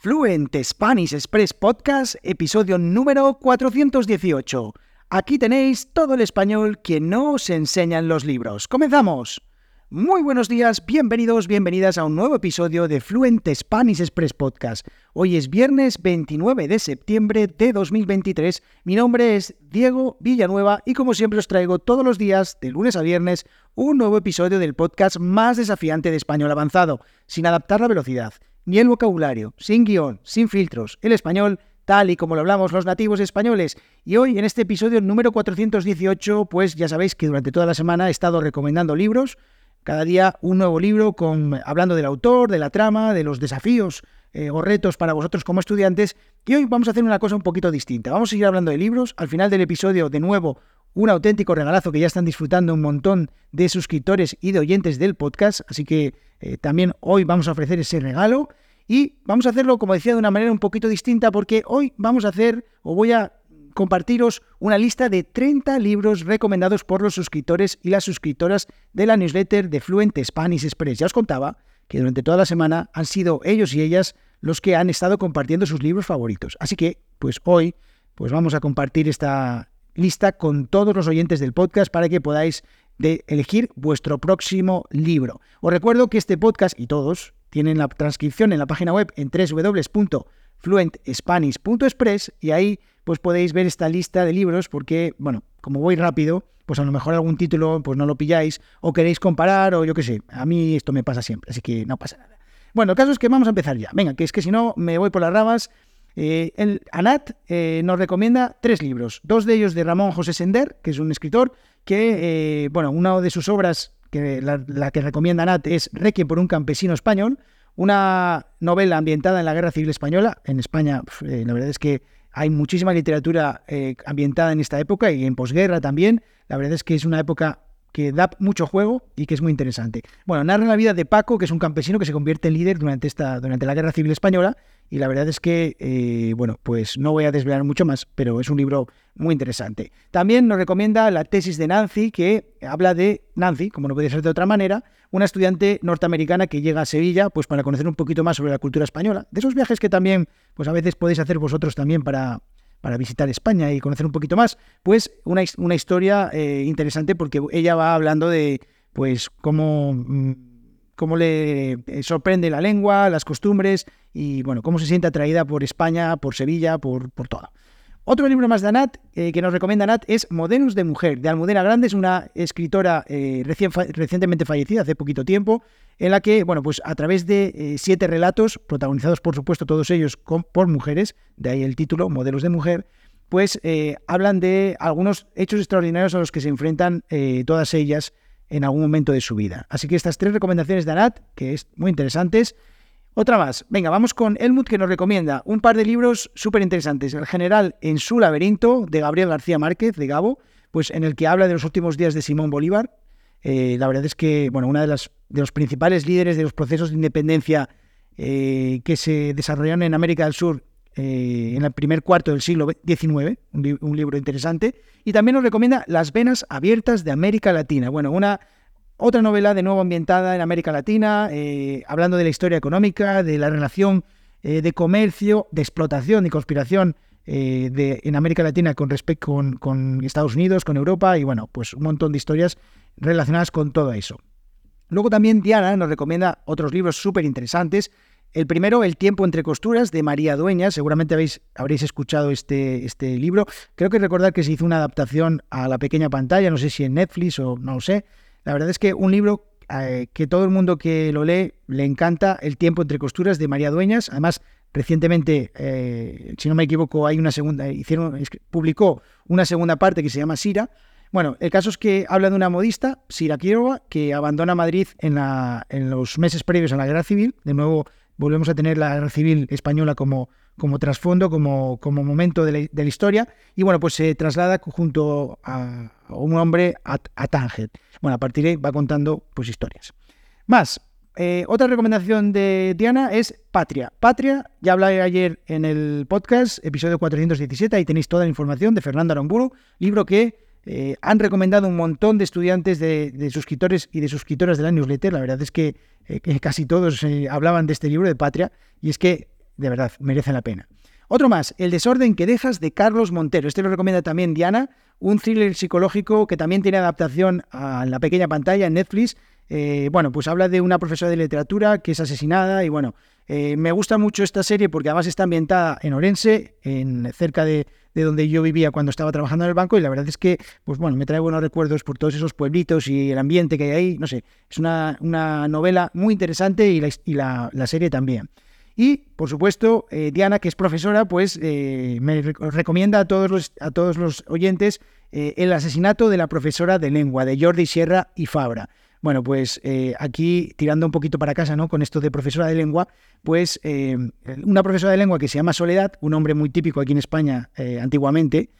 Fluent Spanish Express Podcast, episodio número 418. Aquí tenéis todo el español que no os enseñan los libros. ¡Comenzamos! Muy buenos días, bienvenidos, bienvenidas a un nuevo episodio de Fluent Spanish Express Podcast. Hoy es viernes 29 de septiembre de 2023. Mi nombre es Diego Villanueva y como siempre os traigo todos los días, de lunes a viernes, un nuevo episodio del podcast más desafiante de español avanzado, sin adaptar la velocidad ni el vocabulario, sin guion, sin filtros, el español tal y como lo hablamos los nativos españoles. Y hoy, en este episodio número 418, pues ya sabéis que durante toda la semana he estado recomendando libros, cada día un nuevo libro con, hablando del autor, de la trama, de los desafíos eh, o retos para vosotros como estudiantes. Y hoy vamos a hacer una cosa un poquito distinta. Vamos a seguir hablando de libros. Al final del episodio, de nuevo, un auténtico regalazo que ya están disfrutando un montón de suscriptores y de oyentes del podcast. Así que eh, también hoy vamos a ofrecer ese regalo y vamos a hacerlo, como decía, de una manera un poquito distinta porque hoy vamos a hacer o voy a compartiros una lista de 30 libros recomendados por los suscriptores y las suscriptoras de la newsletter de Fluent Spanish Express. Ya os contaba que durante toda la semana han sido ellos y ellas los que han estado compartiendo sus libros favoritos. Así que, pues hoy, pues vamos a compartir esta lista con todos los oyentes del podcast para que podáis elegir vuestro próximo libro. Os recuerdo que este podcast y todos tienen la transcripción en la página web en www.fluentspanish.express y ahí pues podéis ver esta lista de libros porque, bueno, como voy rápido, pues a lo mejor algún título pues no lo pilláis o queréis comparar o yo qué sé, a mí esto me pasa siempre, así que no pasa nada. Bueno, el caso es que vamos a empezar ya. Venga, que es que si no me voy por las ramas. Eh, el, Anat eh, nos recomienda tres libros, dos de ellos de Ramón José Sender, que es un escritor que, eh, bueno, una de sus obras, que la, que recomienda Nat, es Requiem por un campesino español, una novela ambientada en la Guerra Civil Española. En España, la verdad es que hay muchísima literatura ambientada en esta época y en posguerra también. La verdad es que es una época que da mucho juego y que es muy interesante. Bueno, narra la vida de Paco, que es un campesino que se convierte en líder durante, esta, durante la Guerra Civil Española, y la verdad es que, eh, bueno, pues no voy a desvelar mucho más, pero es un libro muy interesante. También nos recomienda la tesis de Nancy, que habla de Nancy, como no puede ser de otra manera, una estudiante norteamericana que llega a Sevilla, pues para conocer un poquito más sobre la cultura española, de esos viajes que también, pues a veces podéis hacer vosotros también para, para visitar España y conocer un poquito más, pues una, historia eh, interesante porque ella va hablando de pues cómo, mm, cómo le eh, sorprende la lengua, las costumbres y bueno, cómo se siente atraída por España, por Sevilla, por, por todo. Otro libro más de Anat eh, que nos recomienda Anat es Modelos de Mujer, de Almudena Grande, es una escritora recientemente fallecida, hace poquito tiempo, en la que, bueno, pues a través de eh, siete relatos, protagonizados por supuesto todos ellos por mujeres, de ahí el título, Modelos de Mujer, pues eh, hablan de algunos hechos extraordinarios a los que se enfrentan eh, todas ellas en algún momento de su vida. Así que estas tres recomendaciones de Anat, que es muy interesantes. Otra más. Venga, vamos con Elmut que nos recomienda un par de libros súper interesantes. El general en su laberinto de Gabriel García Márquez, de Gabo, pues en el que habla de los últimos días de Simón Bolívar, eh, la verdad es que, bueno, una de, de los principales líderes de los procesos de independencia eh, que se desarrollaron en América del Sur eh, en el primer cuarto del siglo XIX, un, libro interesante, y también nos recomienda Las venas abiertas de América Latina. Bueno, una otra novela de nuevo ambientada en América Latina, hablando de la historia económica, de la relación de comercio, de explotación y conspiración de, en América Latina con respecto con, con, Estados Unidos, con Europa y bueno, pues un montón de historias relacionadas con todo eso. Luego también Diana nos recomienda otros libros súper interesantes. El primero, El tiempo entre costuras, de María Dueña. Seguramente habéis, habréis escuchado este, este libro. Creo que recordar que se hizo una adaptación a la pequeña pantalla, no sé si en Netflix o no lo sé. La verdad es que un libro eh, que todo el mundo que lo lee le encanta, El tiempo entre costuras, de María Dueñas. Además, recientemente, eh, si no me equivoco, hay una segunda, hicieron, publicó una segunda parte que se llama Sira. Bueno, el caso es que habla de una modista, Sira Quiroga, que abandona Madrid en, los meses previos a la Guerra Civil. De nuevo, volvemos a tener la Guerra Civil española como, trasfondo, como momento de la, historia. Y bueno, pues se traslada junto a, un hombre a, Tánger. Bueno, a partir de ahí va contando pues historias. Más, eh, otra recomendación de Diana es Patria. Patria, ya hablé ayer en el podcast, episodio 417, ahí tenéis toda la información de Fernando Aramburu, libro que eh, han recomendado un montón de estudiantes, de, suscriptores y de suscriptoras de la newsletter. La verdad es que, eh, casi todos hablaban de este libro de Patria. Y es que de verdad, merece la pena. Otro más, El desorden que dejas de Carlos Montero. Este lo recomienda también Diana, un thriller psicológico que también tiene adaptación a la pequeña pantalla en Netflix. Eh, bueno, pues habla de una profesora de literatura que es asesinada y bueno, eh, me gusta mucho esta serie porque además está ambientada en Orense, en, cerca de, donde yo vivía cuando estaba trabajando en el banco y la verdad es que, pues bueno, me trae buenos recuerdos por todos esos pueblitos y el ambiente que hay ahí, no sé, es una, novela muy interesante y la, la serie también. Y, por supuesto, eh, Diana, que es profesora, pues eh, me recomienda a todos los, a todos los oyentes eh, El asesinato de la profesora de lengua, de Jordi Sierra y Fabra. Bueno, pues aquí, tirando un poquito para casa, ¿no? Con esto de profesora de lengua, pues una profesora de lengua que se llama Soledad, un hombre muy típico aquí en España antiguamente,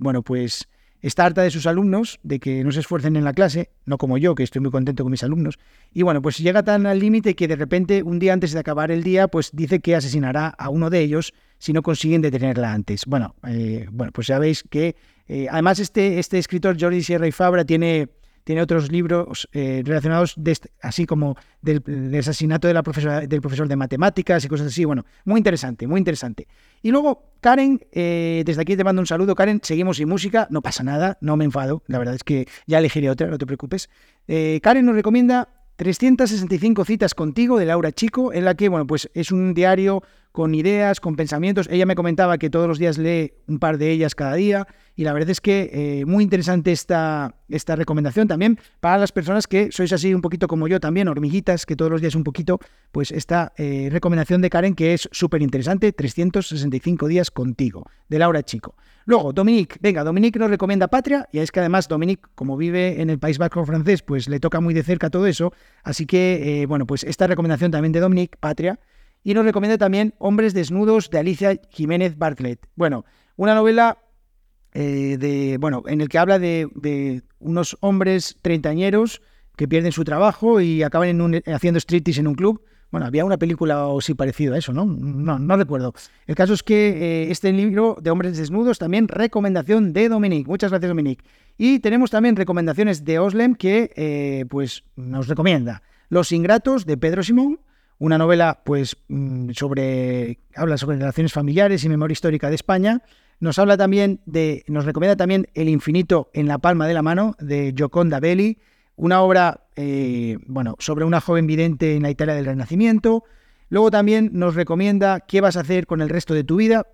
bueno, pues está harta de sus alumnos, de que no se esfuercen en la clase, no como yo, que estoy muy contento con mis alumnos. Y bueno, pues llega tan al límite que de repente, un día antes de acabar el día, pues dice que asesinará a uno de ellos si no consiguen detenerla antes. Bueno, eh, bueno pues sabéis que eh, además este, este escritor Jordi Sierra y Fabra tiene tiene otros libros eh, relacionados así como del, asesinato de la profesora, del profesor de matemáticas y cosas así. Bueno, muy interesante, muy interesante. Y luego, Karen, eh, desde aquí te mando un saludo, Karen, seguimos sin música, no pasa nada, no me enfado, la verdad es que ya elegiré otra, no te preocupes. Eh, Karen nos recomienda 365 citas contigo de Laura Chico, en la que, bueno, pues es un diario con ideas, con pensamientos. Ella me comentaba que todos los días lee un par de ellas cada día y la verdad es que eh, muy interesante esta, esta recomendación también para las personas que sois así un poquito como yo también, hormiguitas, que todos los días un poquito, pues esta eh, recomendación de Karen que es súper interesante, 365 días contigo, de Laura Chico. Luego, Dominique, venga, Dominique nos recomienda Patria, y es que además Dominique, como vive en el País Vasco francés, pues le toca muy de cerca todo eso, así que, eh, bueno, pues esta recomendación también de Dominique, Patria, y nos recomienda también Hombres Desnudos de Alicia Jiménez Bartlett. Bueno, una novela eh, de, bueno, en el que habla de, unos hombres treintañeros que pierden su trabajo y acaban en haciendo striptease en un club. Bueno, había una película o sí parecido a eso, ¿no? No, no recuerdo. El caso es que eh, este libro de Hombres Desnudos también recomendación de Dominique. Muchas gracias, Dominique. Y tenemos también recomendaciones de Oslem que eh, pues nos recomienda Los Ingratos de Pedro Simón, una novela pues mm, sobre habla sobre relaciones familiares y memoria histórica de España. Nos habla también de nos recomienda también El infinito en la palma de la mano de Gioconda Belli, una obra eh, bueno, sobre una joven vidente en la Italia del Renacimiento. Luego también nos recomienda ¿Qué vas a hacer con el resto de tu vida?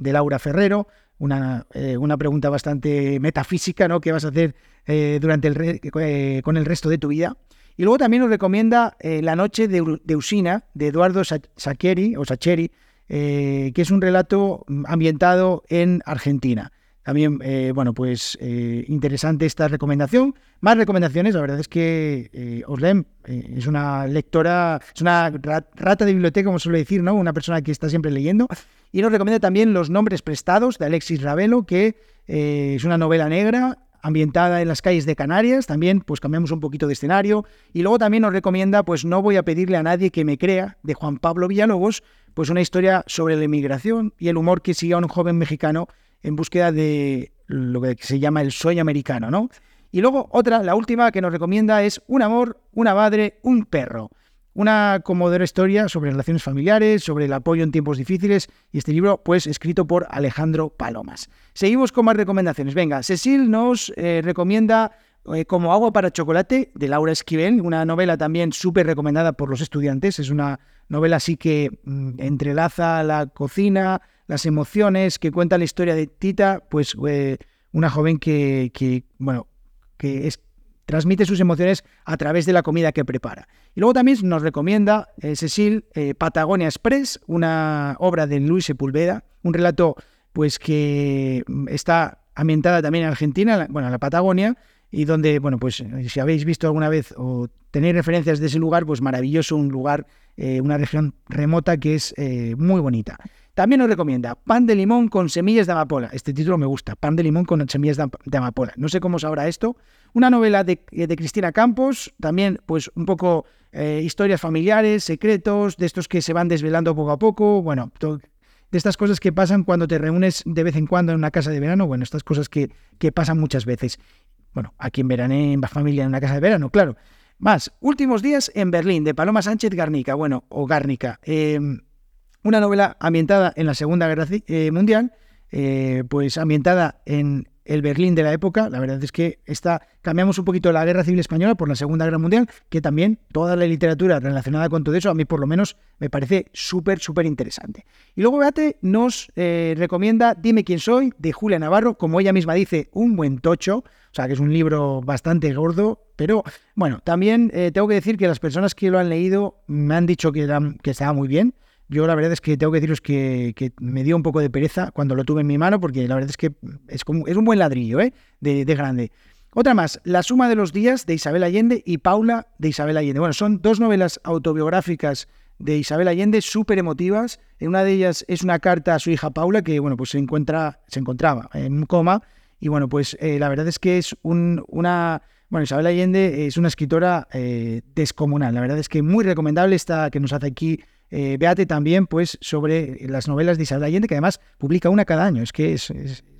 de Laura Ferrero, una, eh, una pregunta bastante metafísica, ¿no? ¿Qué vas a hacer eh, durante el con el resto de tu vida? Y luego también nos recomienda eh, La noche de, Usina, de Eduardo Sacheri, o eh, que es un relato mm, ambientado en Argentina. También, eh, bueno, pues interesante esta recomendación. Más recomendaciones, la verdad es que Oslem es una lectora, es una rata de biblioteca, como suele decir, ¿no? Una persona que está siempre leyendo. Y nos recomienda también Los nombres prestados de Alexis Ravelo, que es una novela negra ambientada en las calles de Canarias, también pues cambiamos un poquito de escenario y luego también nos recomienda pues no voy a pedirle a nadie que me crea de Juan Pablo Villalobos, pues una historia sobre la inmigración y el humor que sigue a un joven mexicano en búsqueda de lo que se llama el sueño americano, ¿no? Y luego otra, la última que nos recomienda es Un amor, una madre, un perro. Una conmovedora historia sobre relaciones familiares, sobre el apoyo en tiempos difíciles y este libro, pues, escrito por Alejandro Palomas. Seguimos con más recomendaciones. Venga, Cecil nos eh, recomienda eh, Como agua para chocolate de Laura Esquivel, una novela también súper recomendada por los estudiantes. Es una novela así que mm, entrelaza la cocina, las emociones, que cuenta la historia de Tita, pues eh, una joven que, que, bueno, que es transmite sus emociones a través de la comida que prepara. Y luego también nos recomienda eh, Cecil eh, Patagonia Express, una obra de Luis Sepulveda, un relato pues que mm, está ambientada también en Argentina, bueno, en la Patagonia, y donde, bueno, pues si habéis visto alguna vez o tenéis referencias de ese lugar, pues maravilloso, un lugar, eh, una región remota que es muy bonita. También nos recomienda pan de limón con semillas de amapola. Este título me gusta, pan de limón con semillas de amapola. No sé cómo sabrá esto. Una novela de, Cristina Campos, también pues un poco eh, historias familiares, secretos, de estos que se van desvelando poco a poco. Bueno, de estas cosas que pasan cuando te reúnes de vez en cuando en una casa de verano. Bueno, estas cosas que, que pasan muchas veces. Bueno, aquí en verané en familia en una casa de verano, claro. Más, últimos días en Berlín, de Paloma Sánchez Garnica, bueno, o Gárnica. Em, Una novela ambientada en la Segunda Guerra eh, Mundial, eh, pues ambientada en el Berlín de la época. La verdad es que está, cambiamos un poquito la Guerra Civil Española por la Segunda Guerra Mundial, que también toda la literatura relacionada con todo eso, a mí por lo menos me parece súper, súper interesante. Y luego Beate nos eh, recomienda Dime quién soy, de Julia Navarro, como ella misma dice, un buen tocho, o sea que es un libro bastante gordo, pero bueno, también tengo que decir que las personas que lo han leído me han dicho que, que estaba muy bien. Yo la verdad es que tengo que deciros que, me dio un poco de pereza cuando lo tuve en mi mano, porque la verdad es que es, como, es un buen ladrillo ¿eh? de, grande. Otra más, La suma de los días de Isabel Allende y Paula de Isabel Allende. Bueno, son dos novelas autobiográficas de Isabel Allende súper emotivas. En una de ellas es una carta a su hija Paula que, bueno, pues se, encuentra, se encontraba en coma. Y bueno, pues eh, la verdad es que es una... Bueno, Isabel Allende es una escritora eh, descomunal. La verdad es que muy recomendable esta que nos hace aquí eh, Beate también, pues, sobre las novelas de Isabel Allende, que además publica una cada año. Es que es,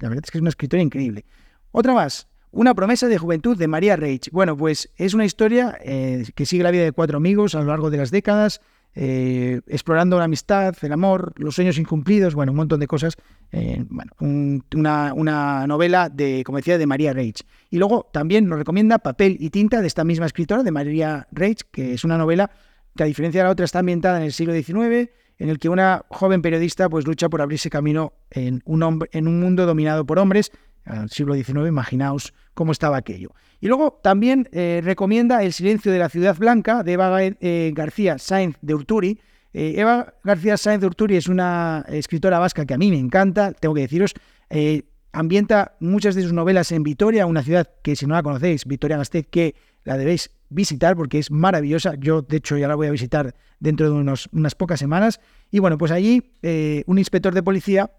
la verdad es que es una escritora increíble. Otra más, Una promesa de juventud de María Reich. Bueno, pues es una historia eh, que sigue la vida de cuatro amigos a lo largo de las décadas, eh, explorando la amistad, el amor, los sueños incumplidos, bueno, un montón de cosas. bueno, una, una, novela de, como decía, de María Reich. Y luego también nos recomienda Papel y tinta de esta misma escritora, de María Reich, que es una novela a diferencia de la otra está ambientada en el siglo XIX, en el que una joven periodista pues lucha por abrirse camino en un, hombre, en un mundo dominado por hombres. Al siglo XIX, imaginaos cómo estaba aquello. Y luego también eh, recomienda El silencio de la ciudad blanca de Eva eh, García Sáenz de Urturi. Eh, Eva García Sáenz de Urturi es una escritora vasca que a mí me encanta, tengo que deciros. ambienta muchas de sus novelas en Vitoria, una ciudad que si no la conocéis, Vitoria-Gasteiz, que la debéis visitar porque es maravillosa. Yo, de hecho, ya la voy a visitar dentro de unos, unas pocas semanas. Y bueno, pues allí eh, un inspector de policía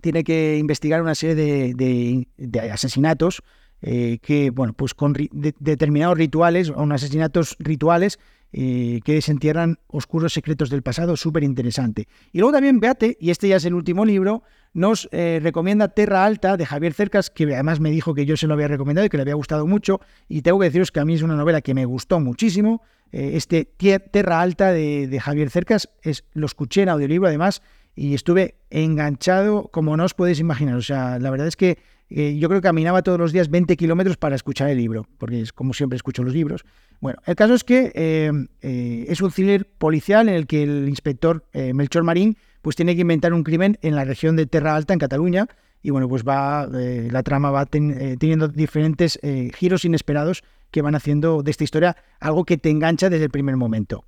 tiene que investigar una serie de, asesinatos eh, que, bueno, pues con determinados rituales, unos asesinatos rituales eh, que desentierran oscuros secretos del pasado, súper interesante. Y luego también Beate, y este ya es el último libro, nos eh, recomienda Terra Alta de Javier Cercas, que además me dijo que yo se lo había recomendado y que le había gustado mucho, y tengo que deciros que a mí es una novela que me gustó muchísimo. Este Terra Alta de, Javier Cercas es, lo escuché en audiolibro además y estuve enganchado como no os podéis imaginar. O sea, la verdad es que yo creo que caminaba todos los días 20 kilómetros para escuchar el libro, porque es como siempre escucho los libros. Bueno, el caso es que eh, eh, es un thriller policial en el que el inspector eh, Melchor Marín pues tiene que inventar un crimen en la región de Terra Alta, en Cataluña, y bueno, pues va, la trama va teniendo diferentes giros inesperados que van haciendo de esta historia algo que te engancha desde el primer momento.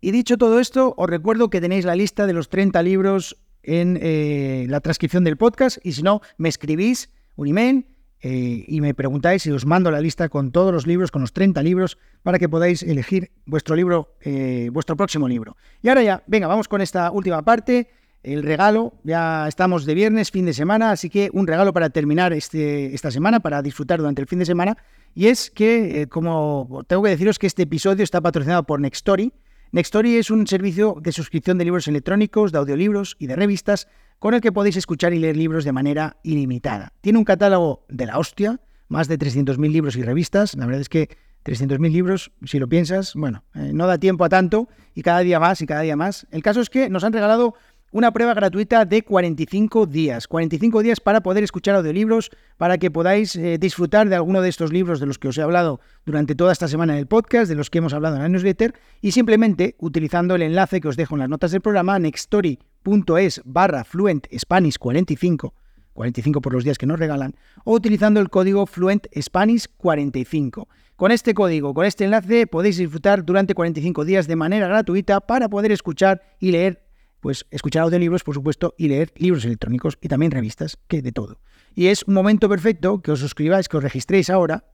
Y dicho todo esto, os recuerdo que tenéis la lista de los 30 libros en la transcripción del podcast, y si no, me escribís un email eh, y me preguntáis si os mando la lista con todos los libros, con los 30 libros, para que podáis elegir vuestro libro, eh, vuestro próximo libro. Y ahora ya, venga, vamos con esta última parte, el regalo. Ya estamos de viernes, fin de semana, así que un regalo para terminar este, esta semana, para disfrutar durante el fin de semana. Y es que, eh, como tengo que deciros que este episodio está patrocinado por Nextory. Nextory es un servicio de suscripción de libros electrónicos, de audiolibros y de revistas con el que podéis escuchar y leer libros de manera ilimitada. Tiene un catálogo de la hostia, más de 300.000 libros y revistas. La verdad es que 300.000 libros, si lo piensas, bueno, eh, no da tiempo a tanto y cada día más y cada día más. El caso es que nos han regalado una prueba gratuita de 45 días. 45 días para poder escuchar audiolibros, para que podáis eh, disfrutar de alguno de estos libros de los que os he hablado durante toda esta semana en el podcast, de los que hemos hablado en la newsletter, y simplemente utilizando el enlace que os dejo en las notas del programa, nextory.es barra Fluent Spanish 45, 45 por los días que nos regalan, o utilizando el código Fluent Spanish 45. Con este código, con este enlace, podéis disfrutar durante 45 días de manera gratuita para poder escuchar y leer pues escuchar audiolibros, por supuesto, y leer libros electrónicos y también revistas, que de todo. Y es un momento perfecto que os suscribáis, que os registréis ahora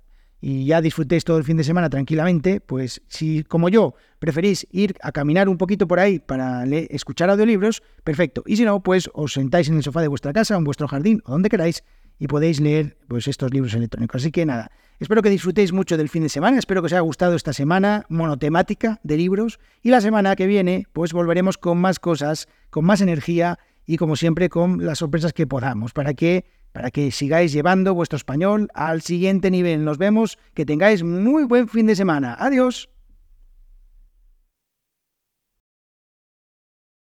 y ya disfrutéis todo el fin de semana tranquilamente, pues si como yo preferís ir a caminar un poquito por ahí para escuchar audiolibros, perfecto. Y si no, pues os sentáis en el sofá de vuestra casa en vuestro jardín o donde queráis y podéis leer pues estos libros electrónicos. Así que nada, espero que disfrutéis mucho del fin de semana, espero que os haya gustado esta semana monotemática de libros y la semana que viene pues volveremos con más cosas, con más energía y como siempre con las sorpresas que podamos para que para que sigáis llevando vuestro español al siguiente nivel. Nos vemos, que tengáis muy buen fin de semana. Adiós.